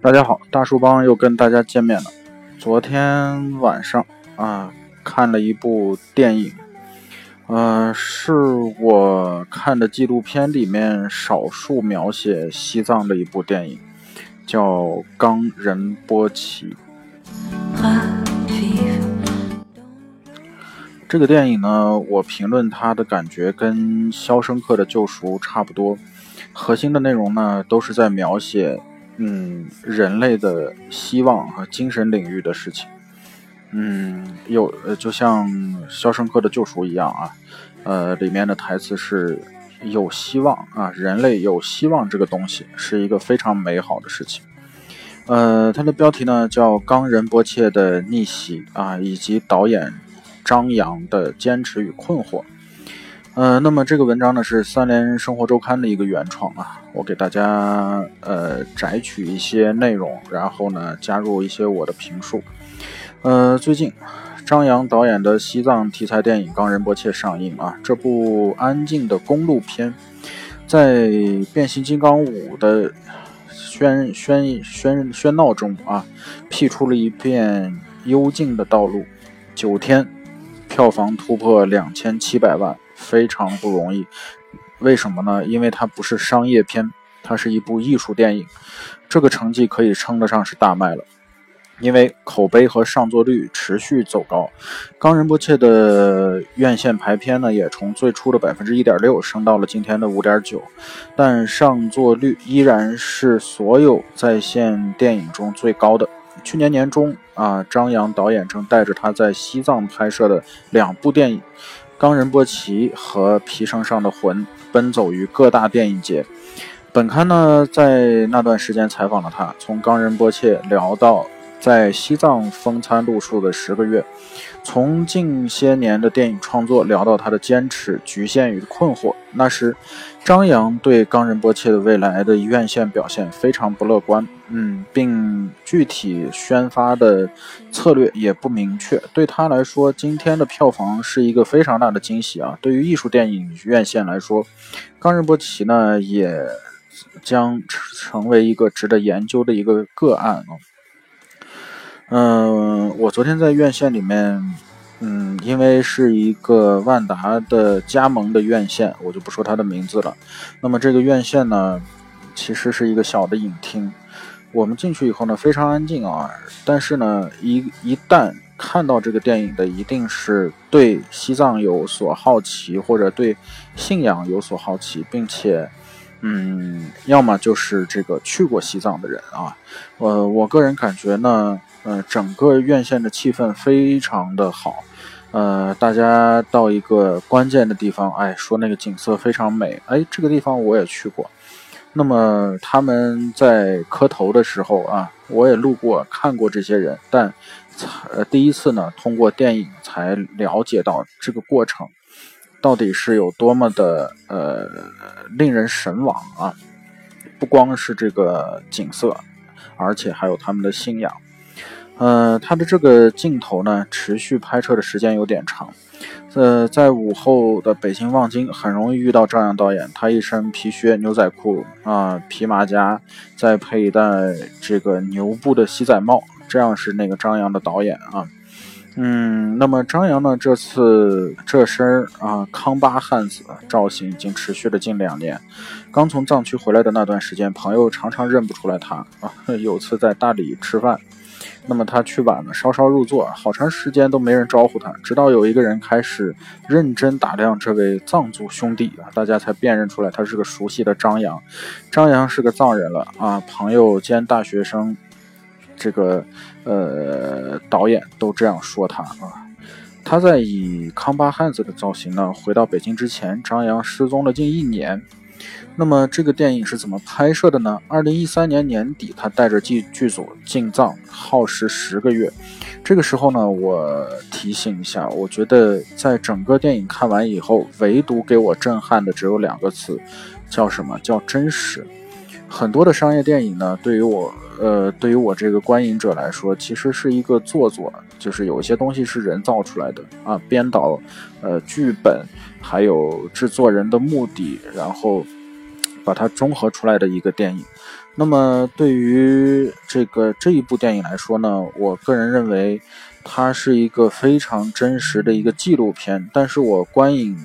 大家好，大树帮又跟大家见面了。昨天晚上啊，看了一部电影，呃，是我看的纪录片里面少数描写西藏的一部电影，叫《冈仁波齐》。这个电影呢，我评论它的感觉跟《肖申克的救赎》差不多，核心的内容呢，都是在描写，嗯，人类的希望和精神领域的事情。嗯，有呃，就像《肖申克的救赎》一样啊，呃，里面的台词是有希望啊，人类有希望这个东西是一个非常美好的事情。呃，它的标题呢叫冈仁波切的逆袭啊，以及导演。张扬的坚持与困惑，呃，那么这个文章呢是三联生活周刊的一个原创啊，我给大家呃摘取一些内容，然后呢加入一些我的评述。呃，最近张扬导演的西藏题材电影《冈仁波切》上映啊，这部安静的公路片，在变形金刚五的喧喧喧喧闹中啊，辟出了一片幽静的道路，九天。票房突破两千七百万，非常不容易。为什么呢？因为它不是商业片，它是一部艺术电影。这个成绩可以称得上是大卖了，因为口碑和上座率持续走高。冈仁波切的院线排片呢，也从最初的百分之一点六升到了今天的五点九，但上座率依然是所有在线电影中最高的。去年年中啊，张扬导演正带着他在西藏拍摄的两部电影《冈仁波齐》和《皮绳上的魂》奔走于各大电影节。本刊呢，在那段时间采访了他，从冈仁波切聊到在西藏风餐露宿的十个月。从近些年的电影创作聊到他的坚持、局限与困惑，那时张扬对冈仁波切的未来的院线表现非常不乐观，嗯，并具体宣发的策略也不明确。对他来说，今天的票房是一个非常大的惊喜啊！对于艺术电影院线来说，冈仁波齐呢也将成为一个值得研究的一个个案啊。嗯，我昨天在院线里面，嗯，因为是一个万达的加盟的院线，我就不说它的名字了。那么这个院线呢，其实是一个小的影厅。我们进去以后呢，非常安静啊。但是呢，一一旦看到这个电影的，一定是对西藏有所好奇，或者对信仰有所好奇，并且。嗯，要么就是这个去过西藏的人啊，呃，我个人感觉呢，呃，整个院线的气氛非常的好，呃，大家到一个关键的地方，哎，说那个景色非常美，哎，这个地方我也去过，那么他们在磕头的时候啊，我也路过看过这些人，但，呃，第一次呢，通过电影才了解到这个过程。到底是有多么的呃令人神往啊！不光是这个景色，而且还有他们的信仰。呃，他的这个镜头呢，持续拍摄的时间有点长。呃，在午后的北京望京，很容易遇到张扬导演。他一身皮靴、牛仔裤啊，皮马甲，再配一戴这个牛布的西仔帽，这样是那个张扬的导演啊。嗯，那么张扬呢？这次这身啊康巴汉子造型已经持续了近两年。刚从藏区回来的那段时间，朋友常常认不出来他啊。有次在大理吃饭，那么他去晚了，稍稍入座，好长时间都没人招呼他，直到有一个人开始认真打量这位藏族兄弟啊，大家才辨认出来他是个熟悉的张扬。张扬是个藏人了啊，朋友兼大学生。这个呃，导演都这样说他啊。他在以康巴汉子的造型呢回到北京之前，张扬失踪了近一年。那么这个电影是怎么拍摄的呢？二零一三年年底，他带着剧剧组进藏，耗时十个月。这个时候呢，我提醒一下，我觉得在整个电影看完以后，唯独给我震撼的只有两个词，叫什么？叫真实。很多的商业电影呢，对于我。呃，对于我这个观影者来说，其实是一个做作，就是有一些东西是人造出来的啊，编导、呃，剧本，还有制作人的目的，然后把它综合出来的一个电影。那么对于这个这一部电影来说呢，我个人认为它是一个非常真实的一个纪录片。但是我观影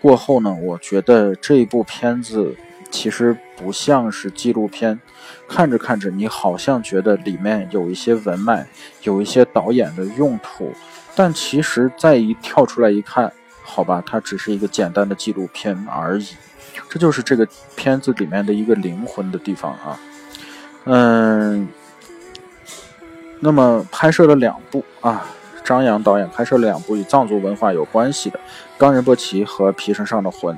过后呢，我觉得这一部片子其实不像是纪录片，看着看着你好像觉得里面有一些文脉，有一些导演的用途，但其实再一跳出来一看，好吧，它只是一个简单的纪录片而已。这就是这个片子里面的一个灵魂的地方啊，嗯，那么拍摄了两部啊，张扬导演拍摄了两部与藏族文化有关系的《冈仁波齐》和《皮绳上的魂》，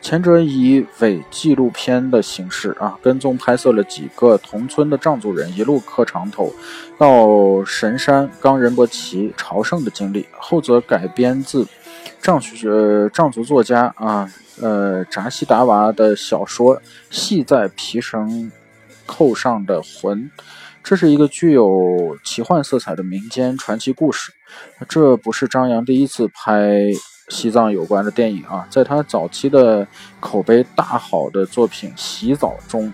前者以伪纪录片的形式啊，跟踪拍摄了几个同村的藏族人一路磕长头到神山冈仁波齐朝圣的经历；后者改编自藏呃藏族作家啊。呃，扎西达娃的小说《系在皮绳扣上的魂》，这是一个具有奇幻色彩的民间传奇故事。这不是张扬第一次拍西藏有关的电影啊，在他早期的口碑大好的作品《洗澡》中，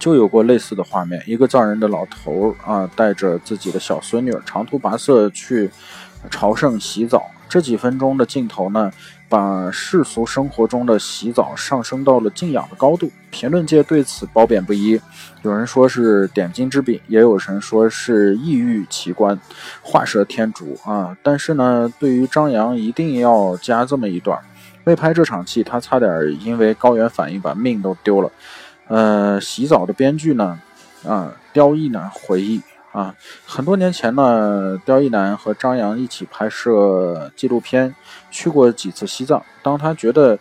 就有过类似的画面：一个藏人的老头啊，带着自己的小孙女长途跋涉去朝圣洗澡。这几分钟的镜头呢？把世俗生活中的洗澡上升到了敬仰的高度，评论界对此褒贬不一。有人说是点睛之笔，也有人说是异域奇观、画蛇添足啊。但是呢，对于张扬一定要加这么一段：为拍这场戏，他差点因为高原反应把命都丢了。呃，洗澡的编剧呢，啊，刁亦呢回忆。啊，很多年前呢，刁亦男和张扬一起拍摄纪录片，去过几次西藏。当他觉得，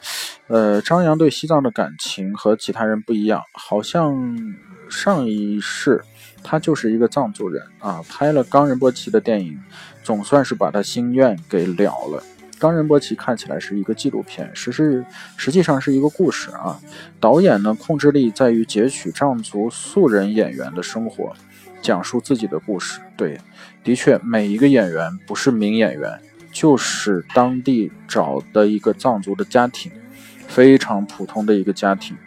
呃，张扬对西藏的感情和其他人不一样，好像上一世他就是一个藏族人啊。拍了冈仁波齐的电影，总算是把他心愿给了了。冈仁波齐看起来是一个纪录片，实是实际上是一个故事啊。导演呢，控制力在于截取藏族素人演员的生活。讲述自己的故事，对，的确，每一个演员不是名演员，就是当地找的一个藏族的家庭，非常普通的一个家庭，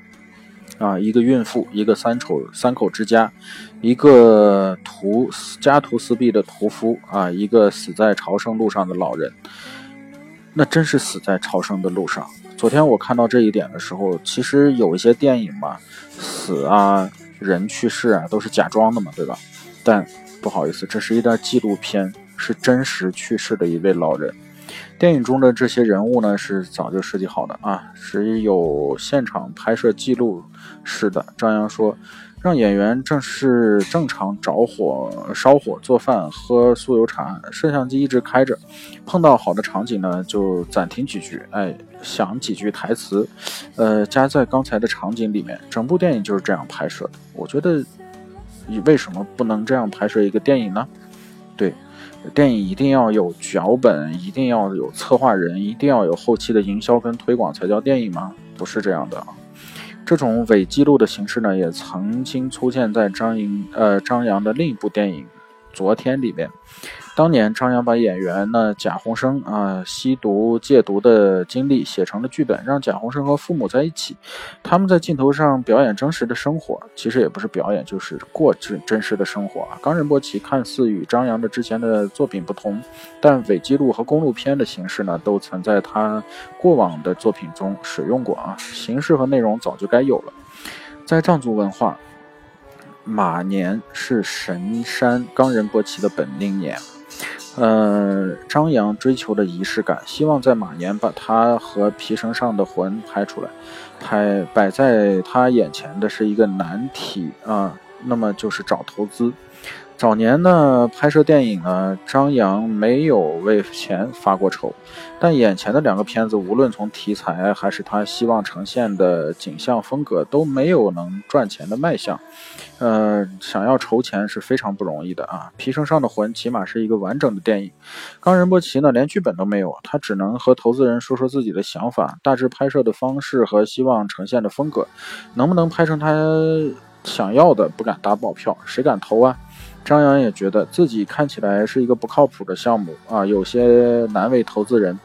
啊，一个孕妇，一个三口三口之家，一个屠家徒四壁的屠夫，啊，一个死在朝圣路上的老人，那真是死在朝圣的路上。昨天我看到这一点的时候，其实有一些电影嘛，死啊。人去世啊，都是假装的嘛，对吧？但不好意思，这是一段纪录片，是真实去世的一位老人。电影中的这些人物呢，是早就设计好的啊，只有现场拍摄记录式的。张扬说。让演员正是正常着火烧火做饭喝酥油茶，摄像机一直开着，碰到好的场景呢就暂停几句，哎，想几句台词，呃，加在刚才的场景里面。整部电影就是这样拍摄的。我觉得，你为什么不能这样拍摄一个电影呢？对，电影一定要有脚本，一定要有策划人，一定要有后期的营销跟推广才叫电影吗？不是这样的。这种伪记录的形式呢，也曾经出现在张莹呃张扬的另一部电影《昨天》里面。当年张扬把演员呢贾宏声啊吸毒戒毒的经历写成了剧本，让贾宏声和父母在一起，他们在镜头上表演真实的生活，其实也不是表演，就是过真真实的生活啊。冈仁波齐看似与张扬的之前的作品不同，但伪记录和公路片的形式呢，都曾在他过往的作品中使用过啊。形式和内容早就该有了，在藏族文化，马年是神山冈仁波齐的本命年。呃，张扬追求的仪式感，希望在马年把他和皮绳上的魂拍出来。拍摆在他眼前的是一个难题啊，那么就是找投资。早年呢，拍摄电影呢，张扬没有为钱发过愁，但眼前的两个片子，无论从题材还是他希望呈现的景象风格，都没有能赚钱的卖相。呃，想要筹钱是非常不容易的啊！皮绳上的魂起码是一个完整的电影，冈仁波齐呢，连剧本都没有，他只能和投资人说说自己的想法，大致拍摄的方式和希望呈现的风格，能不能拍成他想要的，不敢打保票，谁敢投啊？张扬也觉得自己看起来是一个不靠谱的项目啊，有些难为投资人。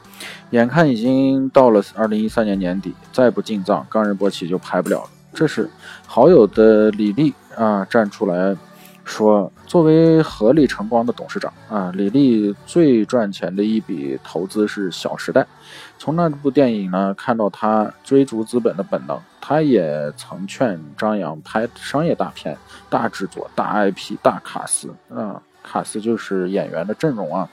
眼看已经到了二零一三年年底，再不进藏，冈仁波齐就拍不了了。这是好友的李丽啊站出来说，作为合力晨光的董事长啊，李丽最赚钱的一笔投资是《小时代》。从那部电影呢，看到他追逐资本的本能。他也曾劝张扬拍商业大片、大制作、大 IP、大卡司啊，卡司就是演员的阵容啊。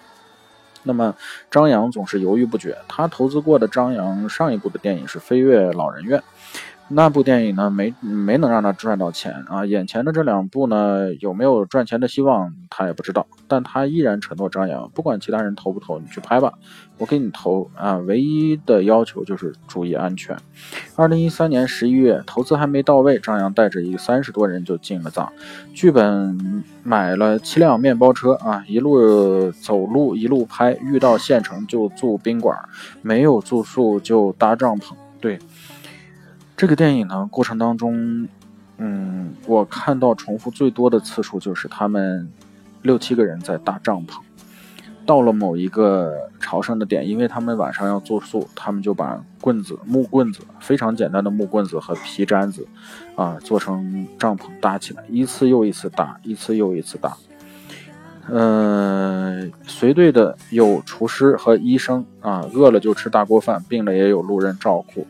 那么张扬总是犹豫不决。他投资过的张扬上一部的电影是《飞跃老人院》。那部电影呢，没没能让他赚到钱啊。眼前的这两部呢，有没有赚钱的希望，他也不知道。但他依然承诺张扬，不管其他人投不投，你去拍吧，我给你投啊。唯一的要求就是注意安全。二零一三年十一月，投资还没到位，张扬带着一三十多人就进了藏。剧本买了七辆面包车啊，一路走路一路拍，遇到县城就住宾馆，没有住宿就搭帐篷。对。这个电影呢，过程当中，嗯，我看到重复最多的次数就是他们六七个人在搭帐篷，到了某一个朝圣的点，因为他们晚上要住宿，他们就把棍子、木棍子，非常简单的木棍子和皮毡子，啊，做成帐篷搭起来，一次又一次搭，一次又一次搭。嗯，随队的有厨师和医生啊，饿了就吃大锅饭，病了也有路人照顾。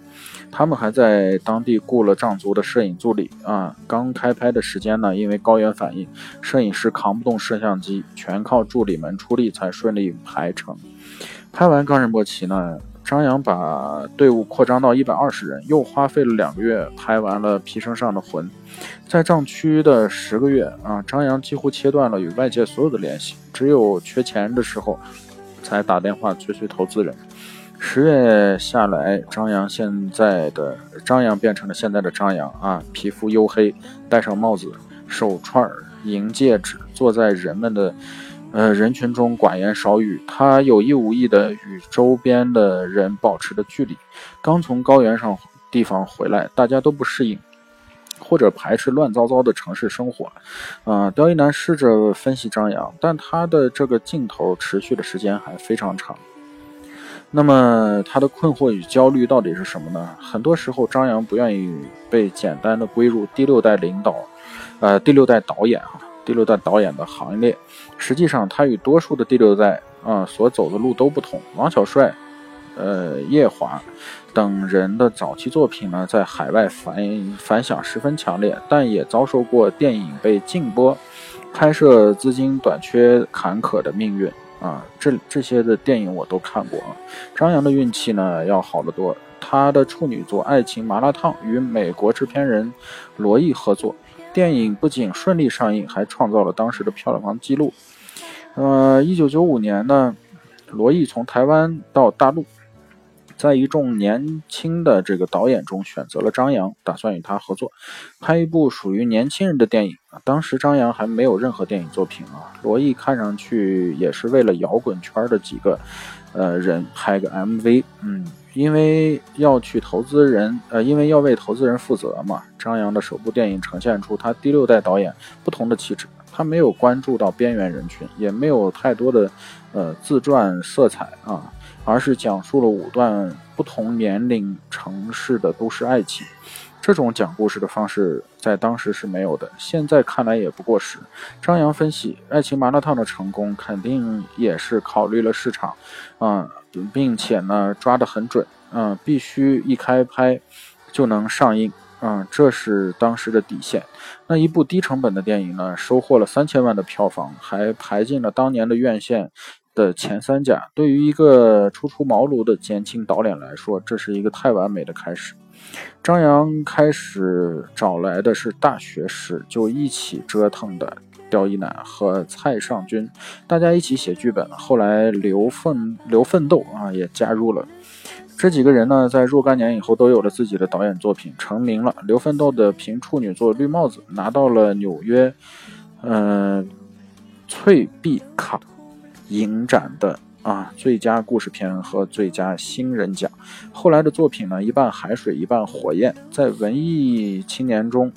他们还在当地雇了藏族的摄影助理啊。刚开拍的时间呢，因为高原反应，摄影师扛不动摄像机，全靠助理们出力才顺利拍成。拍完冈仁波齐呢，张扬把队伍扩张到一百二十人，又花费了两个月拍完了《皮绳上的魂》。在藏区的十个月啊，张扬几乎切断了与外界所有的联系，只有缺钱的时候才打电话催催投资人。十月下来，张扬现在的张扬变成了现在的张扬啊，皮肤黝黑，戴上帽子，手串银戒指，坐在人们的呃人群中寡言少语。他有意无意的与周边的人保持着距离。刚从高原上地方回来，大家都不适应或者排斥乱糟糟的城市生活。啊，刁一男试着分析张扬，但他的这个镜头持续的时间还非常长。那么他的困惑与焦虑到底是什么呢？很多时候，张扬不愿意被简单的归入第六代领导，呃，第六代导演啊，第六代导演的行列。实际上，他与多数的第六代啊所走的路都不同。王小帅、呃，叶华等人的早期作品呢，在海外反反响十分强烈，但也遭受过电影被禁播、拍摄资金短缺坎坷的命运。啊，这这些的电影我都看过啊。张扬的运气呢要好得多，他的处女作《爱情麻辣烫》与美国制片人罗毅合作，电影不仅顺利上映，还创造了当时的票房纪录。呃，一九九五年呢，罗毅从台湾到大陆。在一众年轻的这个导演中，选择了张扬，打算与他合作，拍一部属于年轻人的电影啊。当时张扬还没有任何电影作品啊。罗毅看上去也是为了摇滚圈的几个，呃人拍个 MV，嗯，因为要去投资人，呃，因为要为投资人负责嘛。张扬的首部电影呈现出他第六代导演不同的气质，他没有关注到边缘人群，也没有太多的，呃，自传色彩啊。而是讲述了五段不同年龄城市的都市爱情，这种讲故事的方式在当时是没有的，现在看来也不过时。张扬分析，《爱情麻辣烫》的成功肯定也是考虑了市场，啊，并且呢抓得很准，啊，必须一开拍就能上映，啊，这是当时的底线。那一部低成本的电影呢，收获了三千万的票房，还排进了当年的院线。的前三甲，对于一个初出茅庐的年轻导演来说，这是一个太完美的开始。张扬开始找来的是大学时就一起折腾的刁一男和蔡尚君，大家一起写剧本。后来刘奋刘奋斗啊也加入了。这几个人呢，在若干年以后都有了自己的导演作品，成名了。刘奋斗的凭处女作《绿帽子》拿到了纽约，嗯，翠碧卡。影展的啊最佳故事片和最佳新人奖，后来的作品呢一半海水一半火焰，在文艺青年中，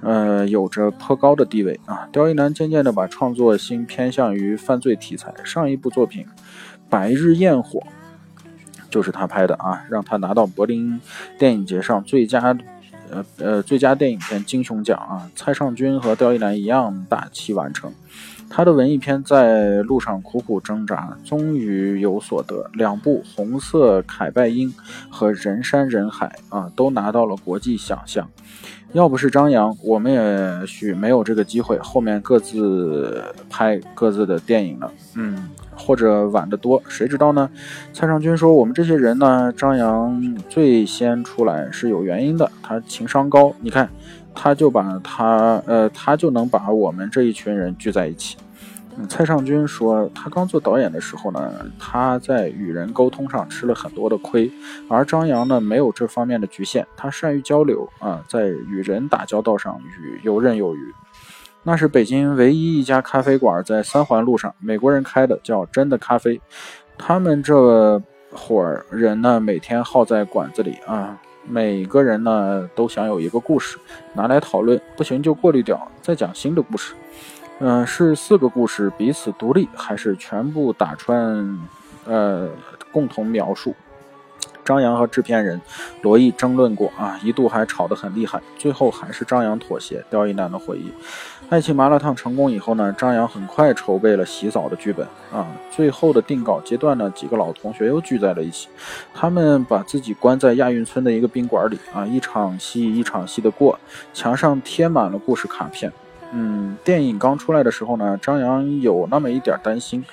呃有着颇高的地位啊。刁一男渐渐的把创作心偏向于犯罪题材，上一部作品《白日焰火》就是他拍的啊，让他拿到柏林电影节上最佳呃呃最佳电影片金熊奖啊，蔡尚君和刁亦男一样大器晚成。他的文艺片在路上苦苦挣扎，终于有所得。两部《红色凯拜因》和《人山人海》啊，都拿到了国际奖项。要不是张扬，我们也许没有这个机会，后面各自拍各自的电影了。嗯，或者晚得多，谁知道呢？蔡尚君说：“我们这些人呢，张扬最先出来是有原因的，他情商高。你看。”他就把他，呃，他就能把我们这一群人聚在一起。蔡尚君说，他刚做导演的时候呢，他在与人沟通上吃了很多的亏，而张扬呢，没有这方面的局限，他善于交流啊，在与人打交道上与游刃有余。那是北京唯一一家咖啡馆，在三环路上，美国人开的，叫真的咖啡。他们这伙人呢，每天耗在馆子里啊。每个人呢都想有一个故事拿来讨论，不行就过滤掉，再讲新的故事。嗯，是四个故事彼此独立，还是全部打穿？呃，共同描述。张扬和制片人罗毅争论过啊，一度还吵得很厉害，最后还是张扬妥协。刁亦男的回忆，《爱情麻辣烫》成功以后呢，张扬很快筹备了洗澡的剧本啊。最后的定稿阶段呢，几个老同学又聚在了一起，他们把自己关在亚运村的一个宾馆里啊，一场戏一场戏的过，墙上贴满了故事卡片。嗯，电影刚出来的时候呢，张扬有那么一点担心。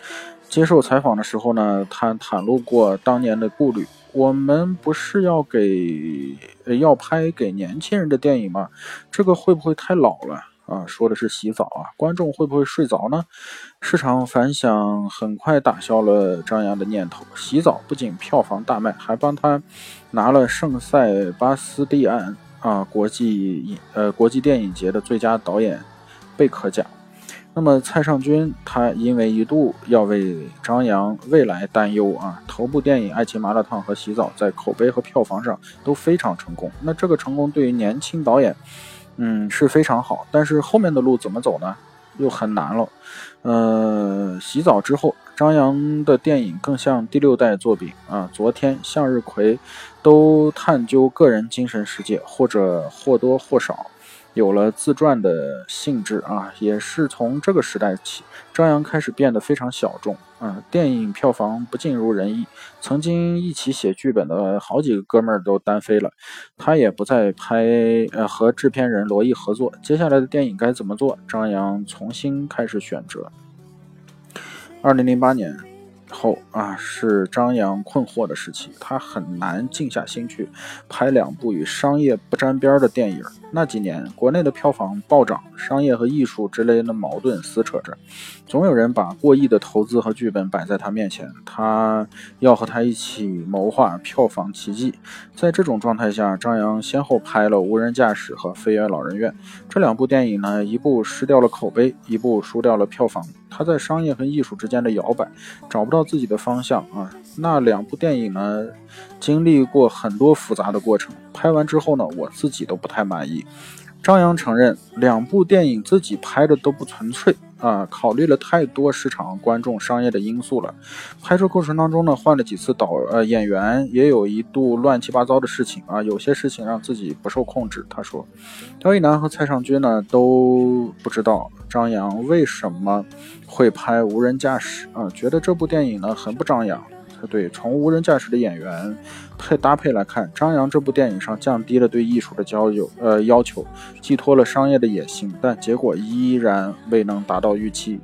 接受采访的时候呢，他袒露过当年的顾虑。我们不是要给要拍给年轻人的电影吗？这个会不会太老了啊？说的是洗澡啊，观众会不会睡着呢？市场反响很快打消了张扬的念头。洗澡不仅票房大卖，还帮他拿了圣塞巴斯蒂安啊国际影呃国际电影节的最佳导演贝壳奖。那么蔡尚君他因为一度要为张扬未来担忧啊，头部电影《爱情麻辣烫》和《洗澡》在口碑和票房上都非常成功。那这个成功对于年轻导演，嗯是非常好。但是后面的路怎么走呢？又很难了。呃，《洗澡》之后，张扬的电影更像第六代作品啊。昨天向日葵都探究个人精神世界，或者或多或少。有了自传的性质啊，也是从这个时代起，张扬开始变得非常小众啊。电影票房不尽如人意，曾经一起写剧本的好几个哥们儿都单飞了，他也不再拍，呃，和制片人罗毅合作。接下来的电影该怎么做？张扬重新开始选择。二零零八年。后啊，是张扬困惑的时期，他很难静下心去拍两部与商业不沾边的电影。那几年，国内的票房暴涨，商业和艺术之类的矛盾撕扯着，总有人把过亿的投资和剧本摆在他面前，他要和他一起谋划票房奇迹。在这种状态下，张扬先后拍了《无人驾驶》和《飞越老人院》这两部电影呢，一部失掉了口碑，一部输掉了票房。他在商业和艺术之间的摇摆，找不到自己的方向啊。那两部电影呢，经历过很多复杂的过程，拍完之后呢，我自己都不太满意。张扬承认，两部电影自己拍的都不纯粹。啊，考虑了太多市场、观众、商业的因素了。拍摄过程当中呢，换了几次导，呃，演员也有一度乱七八糟的事情啊，有些事情让自己不受控制。他说，刁亦男和蔡尚君呢都不知道张扬为什么会拍无人驾驶啊，觉得这部电影呢很不张扬。对，从无人驾驶的演员配搭配来看，张扬这部电影上降低了对艺术的交友呃要求，寄托了商业的野心，但结果依然未能达到预期。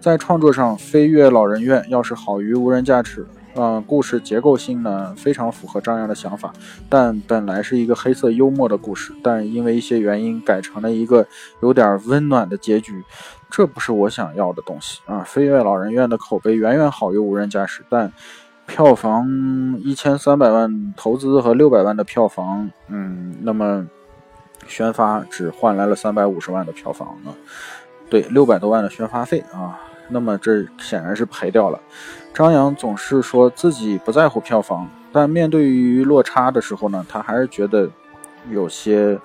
在创作上，《飞跃老人院》要是好于无人驾驶，呃，故事结构性呢非常符合张扬的想法，但本来是一个黑色幽默的故事，但因为一些原因改成了一个有点温暖的结局，这不是我想要的东西啊！《飞跃老人院》的口碑远远好于无人驾驶，但。票房一千三百万投资和六百万的票房，嗯，那么宣发只换来了三百五十万的票房啊，对，六百多万的宣发费啊，那么这显然是赔掉了。张扬总是说自己不在乎票房，但面对于落差的时候呢，他还是觉得有些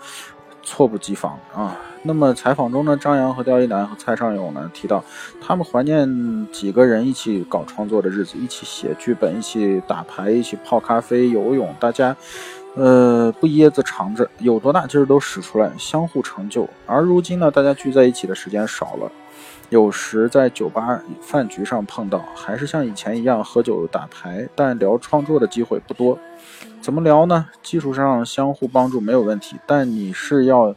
措不及防啊。那么采访中呢，张扬和刁一男和蔡尚勇呢提到，他们怀念几个人一起搞创作的日子，一起写剧本，一起打牌，一起泡咖啡、游泳，大家呃，不掖着藏着，有多大劲儿都使出来，相互成就。而如今呢，大家聚在一起的时间少了，有时在酒吧饭局上碰到，还是像以前一样喝酒打牌，但聊创作的机会不多。怎么聊呢？技术上相互帮助没有问题，但你是要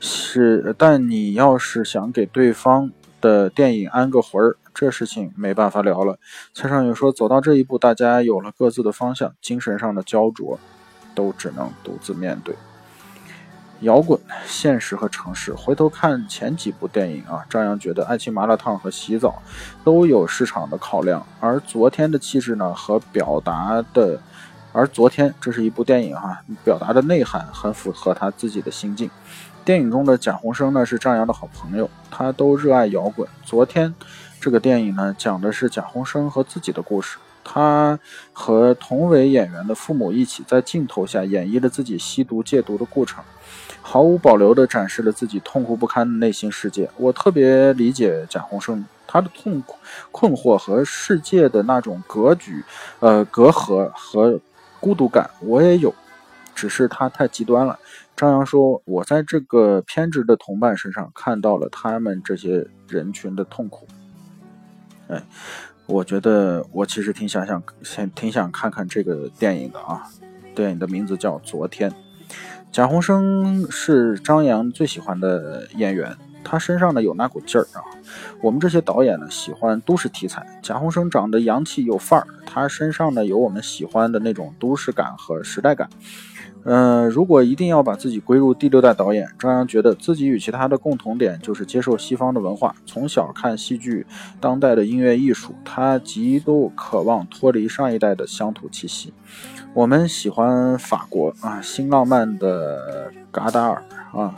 是，但你要是想给对方的电影安个魂儿，这事情没办法聊了。蔡尚勇说，走到这一步，大家有了各自的方向，精神上的焦灼。都只能独自面对摇滚、现实和城市。回头看前几部电影啊，张扬觉得《爱情麻辣烫》和《洗澡》都有市场的考量，而昨天的气质呢和表达的，而昨天这是一部电影哈，表达的内涵很符合他自己的心境。电影中的贾宏声呢是张扬的好朋友，他都热爱摇滚。昨天这个电影呢讲的是贾宏声和自己的故事。他和同为演员的父母一起在镜头下演绎了自己吸毒戒毒的过程，毫无保留地展示了自己痛苦不堪的内心世界。我特别理解贾宏声，他的痛苦、困惑和世界的那种格局、呃隔阂和孤独感，我也有，只是他太极端了。张扬说：“我在这个偏执的同伴身上看到了他们这些人群的痛苦。”哎。我觉得我其实挺想想，挺挺想看看这个电影的啊。电影的名字叫《昨天》。贾宏声是张扬最喜欢的演员，他身上呢有那股劲儿啊。我们这些导演呢喜欢都市题材，贾宏声长得洋气有范儿，他身上呢有我们喜欢的那种都市感和时代感。嗯，如果一定要把自己归入第六代导演，张扬觉得自己与其他的共同点就是接受西方的文化，从小看戏剧、当代的音乐艺术，他极度渴望脱离上一代的乡土气息。我们喜欢法国啊，新浪漫的嘎达尔啊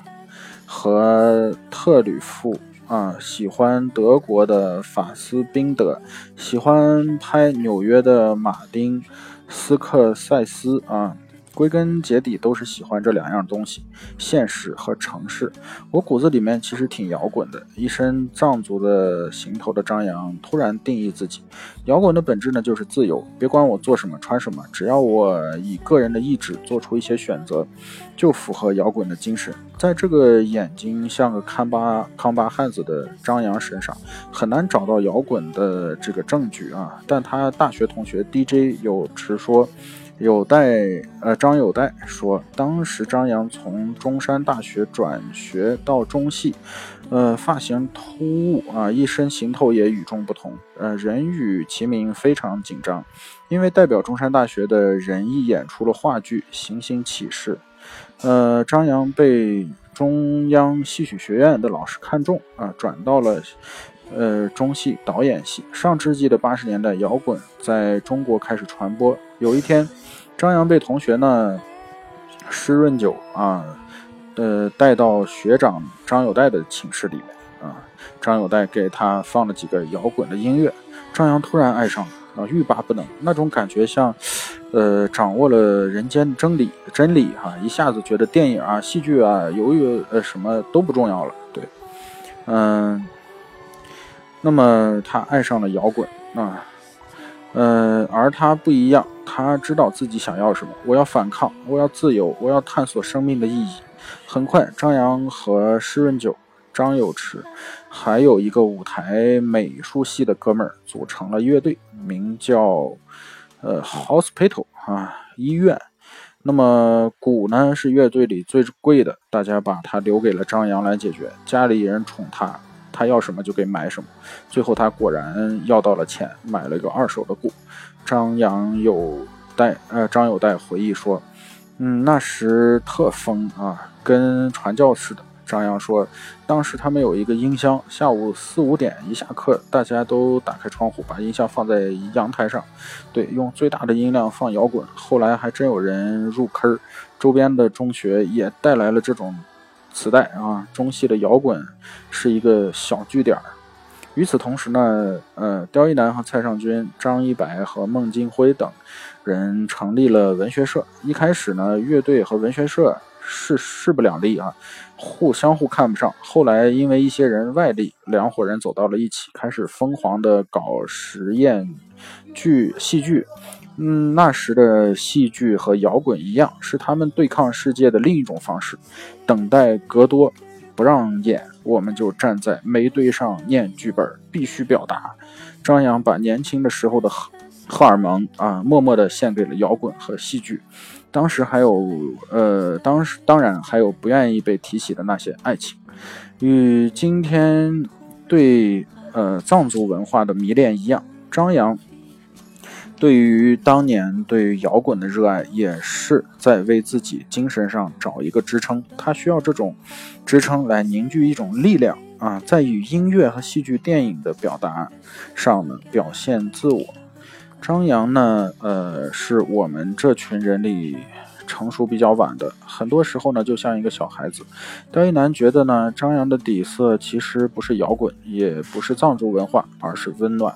和特吕弗啊，喜欢德国的法斯宾德，喜欢拍纽约的马丁斯克塞斯啊。归根结底都是喜欢这两样东西，现实和城市。我骨子里面其实挺摇滚的，一身藏族的行头的张扬突然定义自己，摇滚的本质呢就是自由，别管我做什么穿什么，只要我以个人的意志做出一些选择，就符合摇滚的精神。在这个眼睛像个康巴康巴汉子的张扬身上，很难找到摇滚的这个证据啊。但他大学同学 DJ 有直说。有代，呃，张有代说，当时张扬从中山大学转学到中戏，呃，发型突兀啊，一身行头也与众不同，呃，人与其名非常紧张，因为代表中山大学的人艺演出了话剧《行星启示》，呃，张扬被中央戏曲学院的老师看中啊，转到了。呃，中戏导演系。上世纪的八十年代，摇滚在中国开始传播。有一天，张扬被同学呢施润酒啊，呃，带到学长张有代的寝室里面啊。张有代给他放了几个摇滚的音乐，张扬突然爱上了啊，欲罢不能。那种感觉像，呃，掌握了人间真理，真理哈，一下子觉得电影啊、戏剧啊、由于呃什么都不重要了。对，嗯。那么他爱上了摇滚啊，呃，而他不一样，他知道自己想要什么。我要反抗，我要自由，我要探索生命的意义。很快，张扬和施润九、张有池，还有一个舞台美术系的哥们儿组成了乐队，名叫呃 Hospital 啊医院。那么鼓呢是乐队里最贵的，大家把它留给了张扬来解决。家里人宠他。他要什么就给买什么，最后他果然要到了钱，买了一个二手的鼓。张扬有代，呃，张有代回忆说，嗯，那时特疯啊，跟传教似的。张扬说，当时他们有一个音箱，下午四五点一下课，大家都打开窗户，把音箱放在阳台上，对，用最大的音量放摇滚。后来还真有人入坑，周边的中学也带来了这种。磁带啊，中戏的摇滚是一个小据点。与此同时呢，呃，刁一男和蔡尚君、张一白和孟京辉等人成立了文学社。一开始呢，乐队和文学社势势不两立啊，互相互看不上。后来因为一些人外力，两伙人走到了一起，开始疯狂的搞实验剧、戏剧。嗯，那时的戏剧和摇滚一样，是他们对抗世界的另一种方式。等待戈多不让演，我们就站在煤堆上念剧本，必须表达。张扬把年轻的时候的荷荷尔蒙啊，默默地献给了摇滚和戏剧。当时还有，呃，当时当然还有不愿意被提起的那些爱情。与今天对呃藏族文化的迷恋一样，张扬对于当年对于摇滚的热爱，也是在为自己精神上找一个支撑。他需要这种支撑来凝聚一种力量啊，在与音乐和戏剧、电影的表达上呢，表现自我。张扬呢，呃，是我们这群人里。成熟比较晚的，很多时候呢，就像一个小孩子。刁一男觉得呢，张扬的底色其实不是摇滚，也不是藏族文化，而是温暖。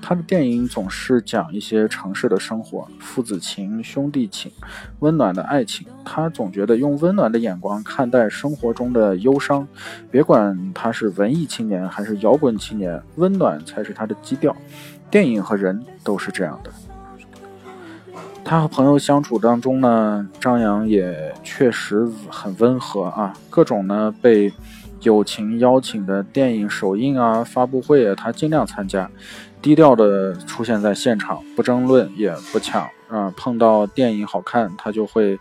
他的电影总是讲一些城市的生活，父子情、兄弟情，温暖的爱情。他总觉得用温暖的眼光看待生活中的忧伤。别管他是文艺青年还是摇滚青年，温暖才是他的基调。电影和人都是这样的。他和朋友相处当中呢，张扬也确实很温和啊。各种呢被友情邀请的电影首映啊、发布会啊，他尽量参加，低调的出现在现场，不争论也不抢啊。碰到电影好看，他就会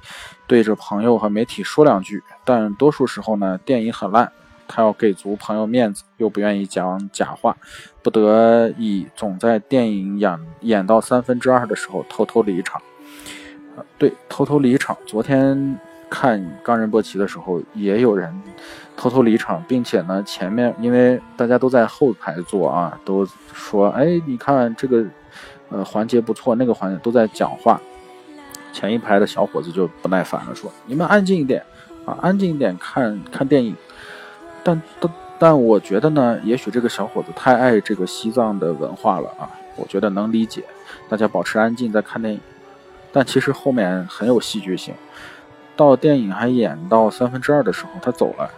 对着朋友和媒体说两句。但多数时候呢，电影很烂，他要给足朋友面子，又不愿意讲假话，不得已总在电影演演到三分之二的时候偷偷离场。对，偷偷离场。昨天看《冈仁波齐》的时候，也有人偷偷离场，并且呢，前面因为大家都在后排坐啊，都说：“哎，你看这个，呃，环节不错，那个环节都在讲话。”前一排的小伙子就不耐烦了，说：“你们安静一点啊，安静一点，看看电影。”但但但我觉得呢，也许这个小伙子太爱这个西藏的文化了啊，我觉得能理解。大家保持安静，在看电影。但其实后面很有戏剧性，到电影还演到三分之二的时候，他走了。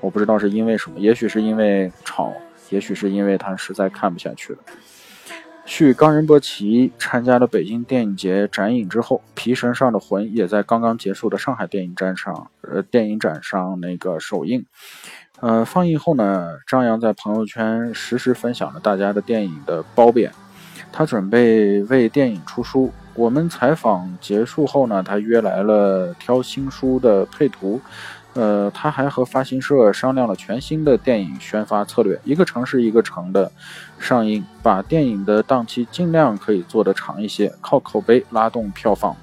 我不知道是因为什么，也许是因为吵，也许是因为他实在看不下去了。续冈仁波齐参加了北京电影节展映之后，《皮绳上的魂》也在刚刚结束的上海电影展上，呃，电影展上那个首映。呃，放映后呢，张扬在朋友圈实时分享了大家的电影的褒贬，他准备为电影出书。我们采访结束后呢，他约来了挑新书的配图，呃，他还和发行社商量了全新的电影宣发策略，一个城市一个城的上映，把电影的档期尽量可以做得长一些，靠口碑拉动票房。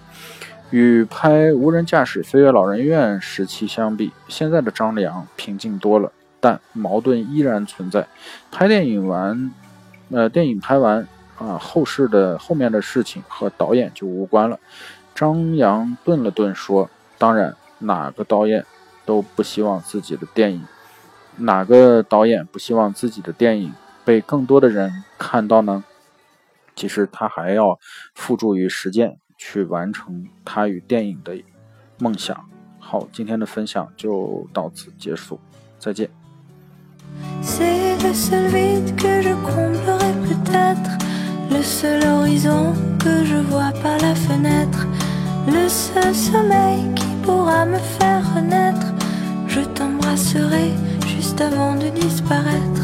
与拍无人驾驶飞跃老人院时期相比，现在的张良平静多了，但矛盾依然存在。拍电影完，呃，电影拍完。啊，后世的后面的事情和导演就无关了。张扬顿了顿说：“当然，哪个导演都不希望自己的电影，哪个导演不希望自己的电影被更多的人看到呢？其实他还要付诸于实践，去完成他与电影的梦想。”好，今天的分享就到此结束，再见。Le seul horizon que je vois par la fenêtre, le seul sommeil qui pourra me faire renaître. Je t'embrasserai juste avant de disparaître.